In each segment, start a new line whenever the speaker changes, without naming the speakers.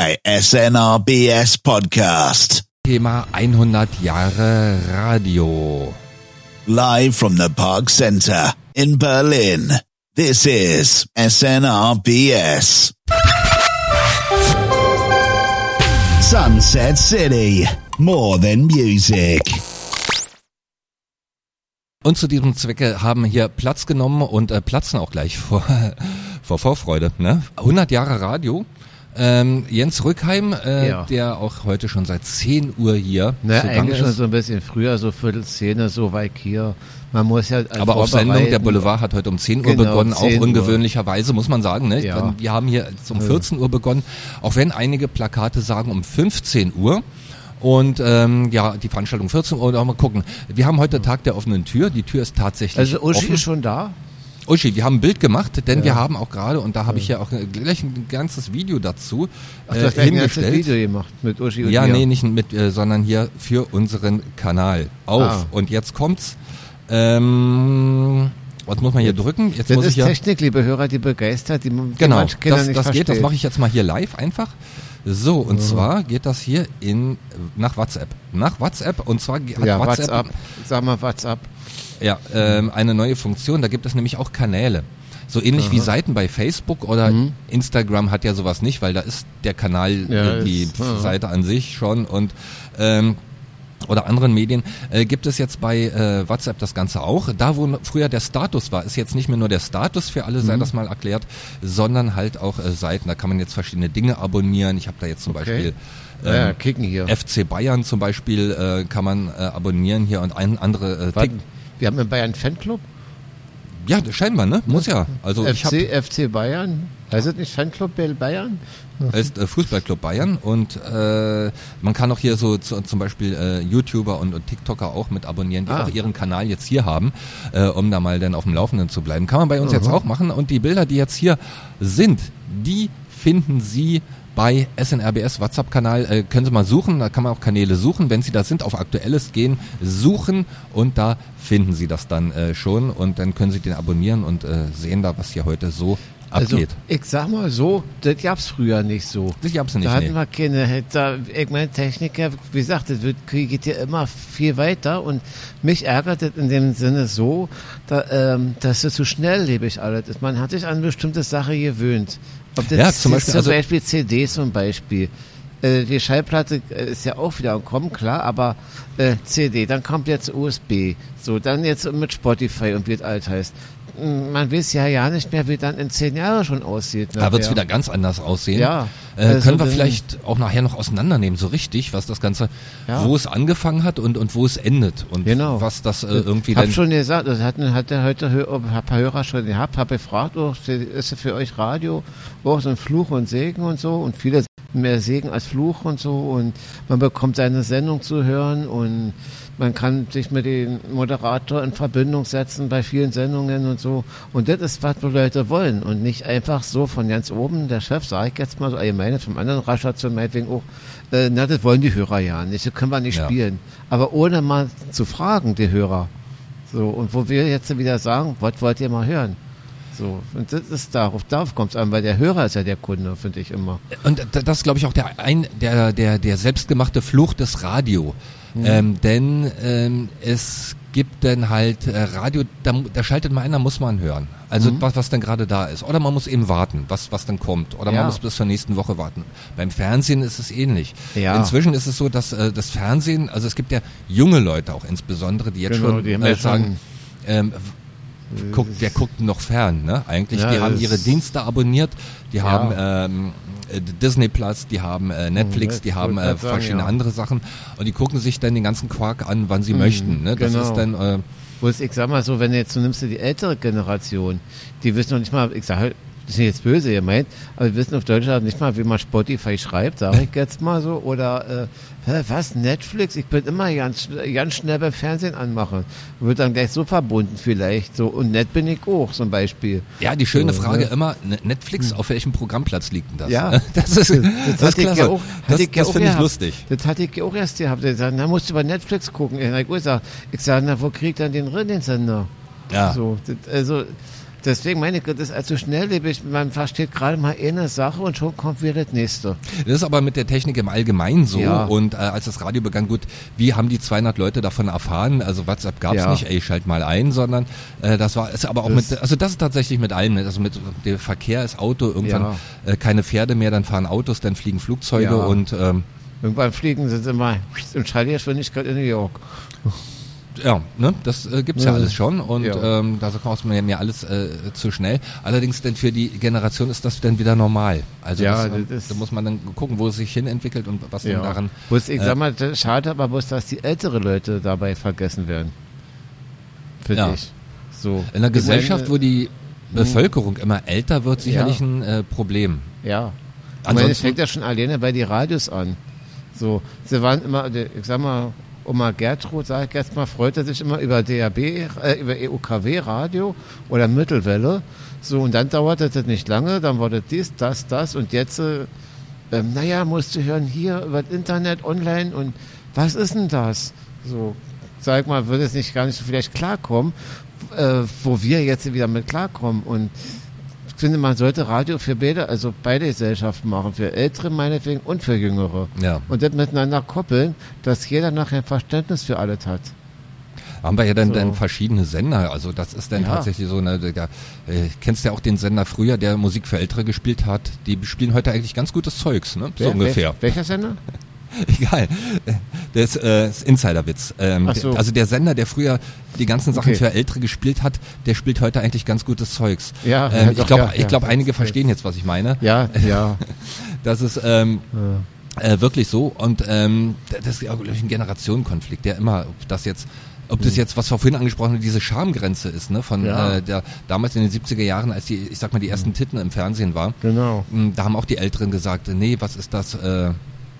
a SNRBS podcast.
Thema 100 Jahre Radio.
Live from the Park Center in Berlin. This is SNRBS. Sunset City. More than music.
Und zu diesem Zwecke haben hier Platz genommen und äh, platzen auch gleich vor, vor Vorfreude. Ne? 100 Jahre Radio. Ähm, Jens Rückheim, äh,
Ja.
der auch heute schon seit 10 Uhr hier zugange
eigentlich schon so ein bisschen früher, so Viertelszene, so weit hier. Man muss ja
Aber auf Sendung, der. Boulevard hat heute um 10 Uhr
Genau,
begonnen,
10
auch
Uhr.
ungewöhnlicherweise, muss man sagen. Ne?
Ja.
Wir haben hier um 14 Uhr begonnen, auch wenn einige Plakate sagen um 15 Uhr. Und ähm, ja, die Veranstaltung 14 Uhr, da mal gucken. Wir haben heute Tag der offenen Tür. Die Tür ist tatsächlich
Also Uschi
offen.
ist schon da?
Uschi, wir haben ein Bild gemacht, denn
Ja.
wir haben auch gerade, und da habe ich ja auch äh, gleich ein ganzes Video dazu
Ach,
äh,
du hast ein ganzes
hingestellt.
Video gemacht mit Uschi und
Ja,
mir.
nee, nicht mit, äh, sondern hier für unseren Kanal auf.
Ah.
Und jetzt kommt's. Ähm, was muss man hier drücken? Jetzt
Das
muss
ist
ich ja.
Technik, liebe Hörer, die begeistert, die, die
Genau, das, das geht, das mache ich jetzt mal hier live einfach. So, und zwar geht das hier in nach WhatsApp. Nach WhatsApp und zwar hat
Ja,
WhatsApp
WhatsApp. Sag mal WhatsApp.
ja, ähm, eine neue Funktion, da gibt es nämlich auch Kanäle. So ähnlich wie Seiten bei Facebook oder
Mhm.
Instagram hat ja sowas nicht, weil da ist der Kanal,
Ja,
die
ist- ja.
Seite an sich schon und ähm, oder anderen Medien, äh, gibt es jetzt bei äh, WhatsApp das Ganze auch. Da, wo früher der Status war, ist jetzt nicht mehr nur der Status für alle, sei
Mhm.
das mal erklärt, sondern halt auch äh, Seiten. Da kann man jetzt verschiedene Dinge abonnieren. Ich habe da jetzt zum
Okay.
Beispiel
Ja, ja,
ähm,
kicken hier.
FC Bayern zum Beispiel äh, kann man äh, abonnieren hier und ein, andere äh,
Wir haben in Bayern Fanclub.
ja, scheinbar, ne? Muss ja. Also ich
FC, FC Bayern. Heißt es nicht Fanclub Bell Bayern?
ist äh, Fußballclub Bayern und äh, man kann auch hier so zu, zum Beispiel äh, YouTuber und, und TikToker auch mit abonnieren, die
Ah.
auch ihren Kanal jetzt hier haben, äh, um da mal dann auf dem Laufenden zu bleiben. Kann man bei uns jetzt auch machen und die Bilder, die jetzt hier sind, die finden Sie bei SNRBS WhatsApp-Kanal, äh, können Sie mal suchen, da kann man auch Kanäle suchen, wenn Sie da sind, auf Aktuelles gehen, suchen und da finden Sie das dann äh, schon und dann können Sie den abonnieren und äh, sehen da, was hier heute so
Also,
abgeht.
ich sag mal so, das gab's früher nicht so.
Das gab's nicht,
Da hatten
nee.
wir keine, da, ich meine, Techniker, wie gesagt, das wird, geht ja immer viel weiter und mich ärgert das in dem Sinne so, da, ähm, dass es zu schnelllebig alles ist. Man hat sich an bestimmte Sache gewöhnt. Ob das
Ja, zum Beispiel, also-
Beispiel CD zum Beispiel. Äh, die Schallplatte äh, ist ja auch wieder am Kommen, klar, aber äh, CD, dann kommt jetzt USB, so, dann jetzt mit Spotify und wie es alt heißt. Man weiß ja ja nicht mehr, wie dann in zehn Jahren schon aussieht.
Da wird's
nachher.
wieder ganz anders aussehen.
Ja.
Äh,
Also
können wir vielleicht auch nachher noch auseinandernehmen, so richtig, was das Ganze,
Ja.
wo es angefangen hat und, und wo es endet und
Genau.
was das äh, irgendwie
Ich hab
dann.
schon gesagt, das hat, hat der heute ein paar Hörer schon gehabt, habe gefragt, oh, ist für euch Radio auch so ein Fluch und Segen und so und viele mehr Segen als Fluch und so und man bekommt seine Sendung zu hören und man kann sich mit dem Moderator in Verbindung setzen bei vielen Sendungen und so und das ist, was die Leute wollen und nicht einfach so von ganz oben, der Chef, sage ich jetzt mal so allgemein, vom anderen Rastation meinetwegen auch, äh, na, das wollen die Hörer ja nicht, das können wir nicht
Ja.
spielen, aber ohne mal zu fragen, die Hörer, so, und wo wir jetzt wieder sagen, was wollt ihr mal hören? So, und das ist darauf, darauf kommt es an, weil der Hörer ist ja der Kunde, finde ich immer.
Und d- das ist, glaube ich, auch der, ein, der, der, der selbstgemachte Fluch des Radio.
Mhm.
Ähm, denn ähm, es gibt dann halt äh, Radio, da, da schaltet mal einer, muss man hören. Also
Mhm.
was, was dann gerade da ist. Oder man muss eben warten, was, was dann kommt. Oder
Ja.
man muss bis zur nächsten Woche warten. Beim Fernsehen ist es ähnlich.
Ja.
Inzwischen ist es so, dass äh, das Fernsehen, also es gibt ja junge Leute auch insbesondere, die jetzt
Genau,
schon
die
äh, sagen, ähm, guckt, wer guckt noch fern, ne? Eigentlich,
Ja,
die haben ihre Dienste abonniert, die
Ja.
haben ähm, äh, Disney Plus, die haben äh, Netflix, die haben äh,
grad sagen,
verschiedene
ja.
andere Sachen und die gucken sich dann den ganzen Quark an, wann sie möchten. Ne? Das
genau.
ist dann äh,
Bloß ich sag mal so, wenn du jetzt, du nimmst du die ältere Generation, die wissen noch nicht mal, ich sage, das ist jetzt böse gemeint, aber die wissen auf Deutschland nicht mal, wie man Spotify schreibt, sage ich jetzt mal so. Oder äh, was, Netflix? Ich bin immer ganz, ganz schnell beim Fernsehen anmachen. Wird dann gleich so verbunden vielleicht. So. Und nett bin ich auch zum Beispiel.
ja die schöne
So,
Frage
ne?
immer, ne- Netflix, auf welchem Programmplatz liegt denn das?
Ja.
das ist, das,
hatte ich
klasse.
ja auch-
das
ja
das finde ich
gehabt.
lustig.
Das hatte ich auch erst gehabt. Ich sag, na, musst du über Netflix gucken. Ich sag, ich sag, na, wo kriegt er den drin, den Sender?
Ja.
So, das, also, deswegen meine ich, das ist also schnelllebig. Man versteht gerade mal eine Sache und schon kommt wieder das nächste.
Das ist aber mit der Technik im Allgemeinen so.
Ja.
Und äh, als das Radio begann, gut, wie haben die 200 Leute davon erfahren? Also WhatsApp gab es
Ja.
nicht, ey, schalt mal ein, sondern äh, das war, ist aber auch
Das-
mit, also das ist tatsächlich mit allem, ne? also mit dem Verkehr ist Auto, irgendwann
Ja.
äh, keine Pferde mehr, dann fahren Autos, dann fliegen Flugzeuge und ähm,
Irgendwann fliegen sie immer in Schallgeschwindigkeit in New York.
Ja, ne, das äh, gibt's ja
Ja.
alles schon und
Ja.
ähm, da kostet mir, mir alles äh, zu schnell. Allerdings denn für die Generation ist das dann wieder normal. Also
Ja,
das,
das
da muss man dann gucken, wo es sich hin entwickelt und was denn daran.
Bloß, ich
äh,
sag mal, das- schade aber bloß, dass die ältere Leute dabei vergessen werden. Finde
Ja.
ich. So.
In einer Gesellschaft, wo die Bevölkerung immer älter wird, sicherlich
Ja.
ein äh, Problem.
Ja. Ich meine, es
Ansonsten-
fängt ja schon alleine bei die Radios an. So, sie waren immer, ich sag mal, Oma Gertrud, sag ich jetzt mal, freute sich immer über DAB, äh, über EUKW-Radio oder Mittelwelle. So, und dann dauerte das nicht lange, dann wurde dies, das, das und jetzt, äh, ähm, naja, musst du hören hier über das Internet, online und was ist denn das? So, sag mal, würde es nicht gar nicht so vielleicht klarkommen, äh, wo wir jetzt wieder mit klarkommen und finde, man sollte Radio für beide, also beide Gesellschaften machen, für Ältere meinetwegen und für Jüngere.
Ja.
Und das miteinander koppeln, dass jeder nachher ein Verständnis für alles hat.
Haben wir ja dann,
So.
dann verschiedene Sender. Also das ist dann
Ja.
tatsächlich so eine, da, äh, kennst ja auch den Sender früher, der Musik für Ältere gespielt hat. Die spielen heute eigentlich ganz gutes Zeugs, ne? So
Wer-
ungefähr.
Wel welcher Sender?
Egal. Das äh, ist Insiderwitz. Ähm,
so.
Also der Sender, der früher die ganzen Sachen
Okay.
für Ältere gespielt hat, der spielt heute eigentlich ganz gutes Zeugs.
Ja,
ähm,
ja,
ich glaube,
ja,
ich
ja.
glaube, einige verstehen jetzt, was ich meine.
Ja, ja.
Das ist ähm, äh, wirklich so und ähm, das ist ja glaube ich, ein Generationenkonflikt, der immer, ob das jetzt ob das jetzt, was wir vorhin angesprochen haben, diese Schamgrenze ist, ne, von.
Ja.
Äh, der damals in den 70er Jahren, als die, ich sag mal, die ersten Titten im Fernsehen war,
Genau.
mh, da haben auch die Älteren gesagt, nee, was ist das äh,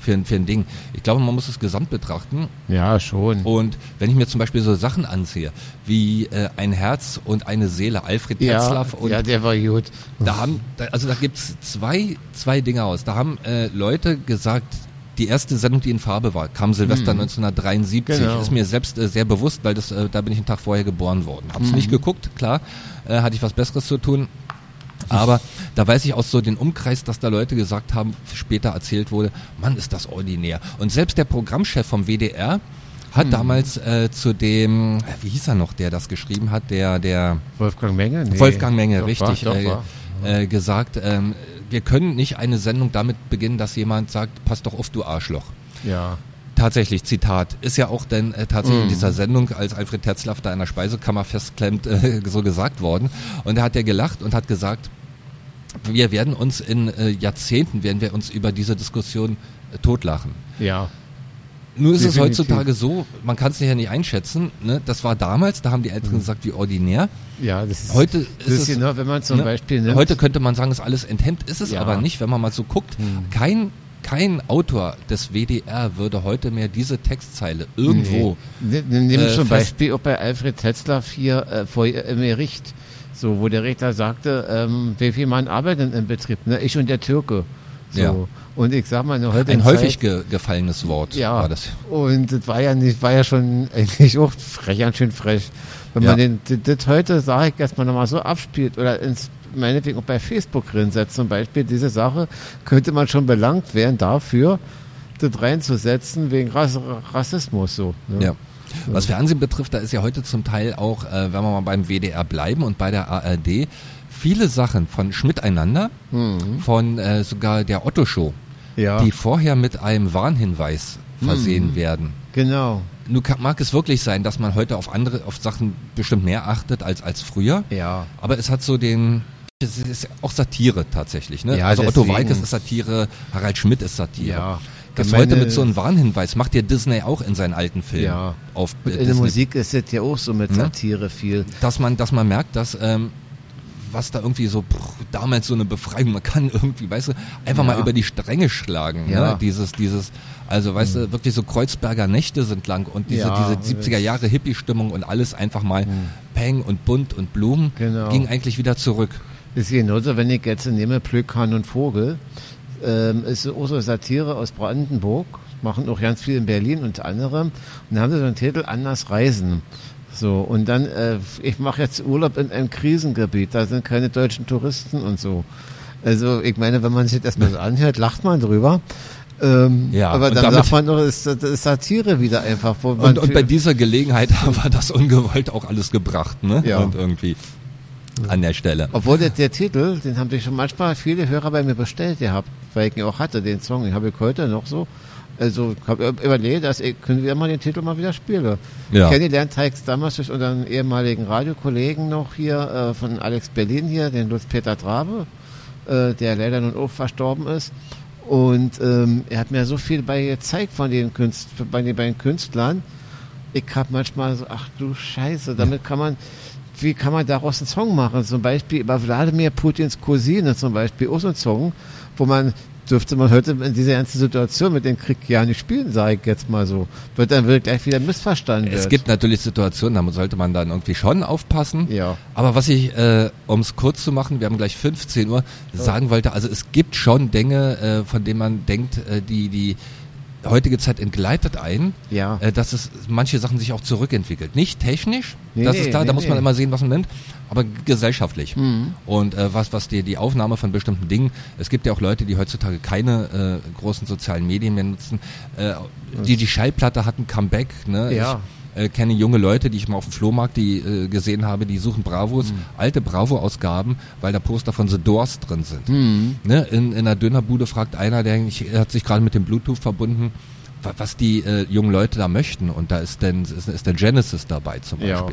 für, für ein Ding? Ich glaube, man muss es gesamt betrachten
Ja, schon.
und wenn ich mir zum Beispiel so Sachen ansehe, wie äh, ein Herz und eine Seele, Alfred
ja,
Tetzlaff und
ja, der war gut.
da haben, da, also da gibt's zwei, zwei Dinge aus. Da haben äh, Leute gesagt, die erste Sendung, die in Farbe war, kam Silvester 1973.
Hm. Genau.
Ist mir selbst äh, sehr bewusst, weil das, äh, da bin ich einen Tag vorher geboren worden. Hab's nicht geguckt, klar, äh, hatte ich was Besseres zu tun. Aber da weiß ich aus so den Umkreis, dass da Leute gesagt haben, später erzählt wurde, Mann, ist das ordinär. Und selbst der Programmchef vom WDR hat damals äh, zu dem, äh, wie hieß er noch, der das geschrieben hat, der, der,
Wolfgang Menge? Nee.
Wolfgang Menge,
Doch,
richtig,
War,
äh,
war.
äh, gesagt, ähm, wir können nicht eine Sendung damit beginnen, dass jemand sagt, pass doch auf, du Arschloch.
Ja.
Tatsächlich, Zitat, ist ja auch dann äh, tatsächlich
Mhm.
in dieser Sendung, als Alfred Tetzlaff da in der Speisekammer festklemmt, äh, so gesagt worden. Und da hat er gelacht und hat gesagt, wir werden uns in äh, Jahrzehnten, werden wir uns über diese Diskussion äh, totlachen.
Ja.
Nur ist es
Definitiv.
heutzutage so, man kann es ja nicht einschätzen, ne? das war damals, da haben die Älteren gesagt, wie ordinär.
Ja, das ist,
Heute
das
ist es,
genau, wenn man zum
ne?
Beispiel nimmt.
Heute könnte man sagen, ist alles enthemmt, ist es
Ja.
aber nicht, wenn man mal so guckt. Kein, kein Autor des WDR würde heute mehr diese Textzeile irgendwo.
Nee. Nimm nimm
äh,
zum Beispiel auch bei Alfred Tetzlaff hier äh, vor im Gericht, so wo der Richter sagte, ähm, wie viel Mann arbeitet im Betrieb? Ne? Ich und der Türke. So.
Ja.
Und ich sag mal, heutigen
Ein häufig ge gefallenes Wort
ja,
war das.
und das war ja nicht, war ja schon eigentlich auch frech, ganz schön frech. Wenn
Ja.
man den, das, das heute, sage ich erstmal nochmal so abspielt oder ins, meinetwegen auch bei Facebook drinsetzt zum Beispiel, diese Sache, könnte man schon belangt werden dafür, das reinzusetzen wegen Rass Rassismus so. Ne?
Ja. Was Fernsehen betrifft, da ist ja heute zum Teil auch, äh, wenn wir mal beim WDR bleiben und bei der ARD, viele Sachen von Schmiteinander, von äh, sogar der Otto-Show,
Mhm. Ja.
die vorher mit einem Warnhinweis versehen
Mhm.
werden.
Genau.
Nun kann, mag es wirklich sein, dass man heute auf andere, auf Sachen bestimmt mehr achtet als, als früher.
Ja.
Aber es hat so den, es ist auch Satire tatsächlich, ne?
Ja,
also Otto
deswegen.
Walkes ist Satire, Harald Schmidt ist Satire.
Ja.
Das
Ich
heute
meine-
mit so einem Warnhinweis macht ja Disney auch in seinen alten Filmen.
Ja.
Auf äh,
in der Musik ist das ja auch so mit
Ne?
Satire viel.
dass man, dass man merkt, dass ähm, was da irgendwie so pff, damals so eine Befreiung, man kann irgendwie, weißt du, einfach
Ja.
mal über die Stränge schlagen.
Ja.
Ne? Dieses, dieses, also weißt du, wirklich so Kreuzberger Nächte sind lang und diese,
Ja,
diese 70er Jahre Hippie-Stimmung und alles einfach mal Peng und bunt und Blumen
Genau.
ging eigentlich wieder zurück.
Das ist genauso, wenn ich jetzt nehme Plökan und Vogel, ähm, ist so Satire aus Brandenburg, machen auch ganz viel in Berlin unter anderem. Und da haben sie so einen Titel Anders Reisen. So, und dann, äh, ich mache jetzt Urlaub in einem Krisengebiet, da sind keine deutschen Touristen und so. Also, ich meine, wenn man sich das mal so anhört, lacht man drüber. Ähm,
Ja,
aber dann sagt man doch, ist, ist Satire wieder einfach.
Und, und bei dieser Gelegenheit haben wir das ungewollt auch alles gebracht, ne?
Ja.
Und irgendwie an der Stelle.
Obwohl der, der Titel, den haben sich schon manchmal viele Hörer bei mir bestellt gehabt, weil ich ihn auch hatte, den Song. Den habe ich heute noch so. Also ich habe überlegt, dass ich können wir mal den Titel mal wieder spielen.
Ja.
Kennengelernt habe ich damals durch unseren ehemaligen Radiokollegen noch hier äh, von Alex Berlin hier, den Lutz Peter Trabe, äh, der leider nun auch verstorben ist. Und ähm, er hat mir so viel bei gezeigt von den Künst, bei den beiden Künstlern. Ich habe manchmal so, ach du Scheiße, damit kann man, wie kann man daraus einen Song machen? Zum Beispiel über Wladimir Putins Cousine zum Beispiel, auch so ein Song, wo man dürfte man heute in dieser ganzen Situation mit dem Krieg ja nicht spielen, sage ich jetzt mal so. Wird dann wird gleich wieder missverstanden.
Es
wird.
gibt natürlich Situationen, da sollte man dann irgendwie schon aufpassen.
Ja.
Aber was ich, äh, um es kurz zu machen, wir haben gleich 15 Uhr, sagen wollte, also es gibt schon Dinge, äh, von denen man denkt, äh, die, die heutige Zeit entgleitet ein,
Ja.
äh, dass es manche Sachen sich auch zurückentwickelt. Nicht technisch,
Nee,
das
nee,
ist klar, da
nee,
muss man immer sehen, was man nimmt, aber gesellschaftlich.
Mhm.
Und äh, was, was die, die Aufnahme von bestimmten Dingen, es gibt ja auch Leute, die heutzutage keine äh, großen sozialen Medien mehr nutzen, äh, die die Schallplatte hatten Comeback, ne?
Ja.
Ich äh, kenne junge Leute, die ich mal auf dem Flohmarkt die, äh, gesehen habe, die suchen Bravos,
Mhm.
alte Bravo-Ausgaben, weil da Poster von The Doors drin sind.
Mhm.
Ne? In, in einer Dönerbude fragt einer, der er hat sich gerade mit dem Bluetooth verbunden, wa- was die äh, jungen Leute da möchten. Und da ist denn ist, ist der Genesis dabei zum
Ja.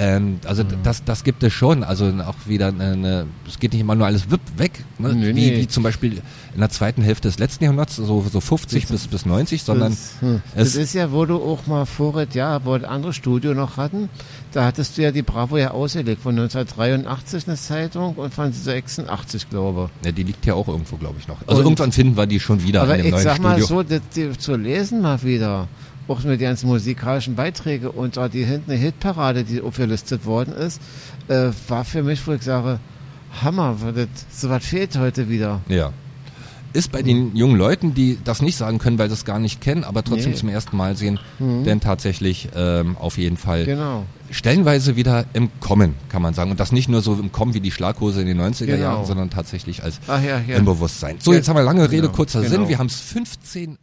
Ähm, also d- das, das gibt es schon. Also auch wieder eine, es geht nicht immer nur alles wipp weg, ne?
Nee,
wie,
nee.
wie zum Beispiel in der zweiten Hälfte des letzten Jahrhunderts, so, so 50 bis, bis 90, sondern
das, hm. das
es,
ist ja, wo du auch mal voriges Jahr, wo ein anderes Studio noch hatten, da hattest du ja die Bravo ja ausgelegt, von 1983 eine Zeitung und von 86, glaube
ja, die liegt ja auch irgendwo, glaube ich, noch. Also
Und-
irgendwann finden wir die schon wieder
Aber
in dem
ich
neuen
sag mal
Studio.
so, das, die, zu lesen mal wieder, auch mit den ganzen musikalischen Beiträge und da die hinten eine Hitparade, die aufgelistet worden ist, äh, war für mich, wo ich sage, Hammer, das, so was fehlt heute wieder.
Ja. Ist bei den jungen Leuten, die das nicht sagen können, weil sie es gar nicht kennen, aber trotzdem
Nee.
zum ersten Mal sehen, denn tatsächlich ähm, auf jeden Fall
Genau.
stellenweise wieder im Kommen, kann man sagen. Und das nicht nur so im Kommen wie die Schlaghose in den 90er
Genau.
Jahren, sondern tatsächlich als
ja, ja.
im Bewusstsein. So, jetzt haben wir lange Rede,
genau,
kurzer
genau.
Sinn. Wir haben es 15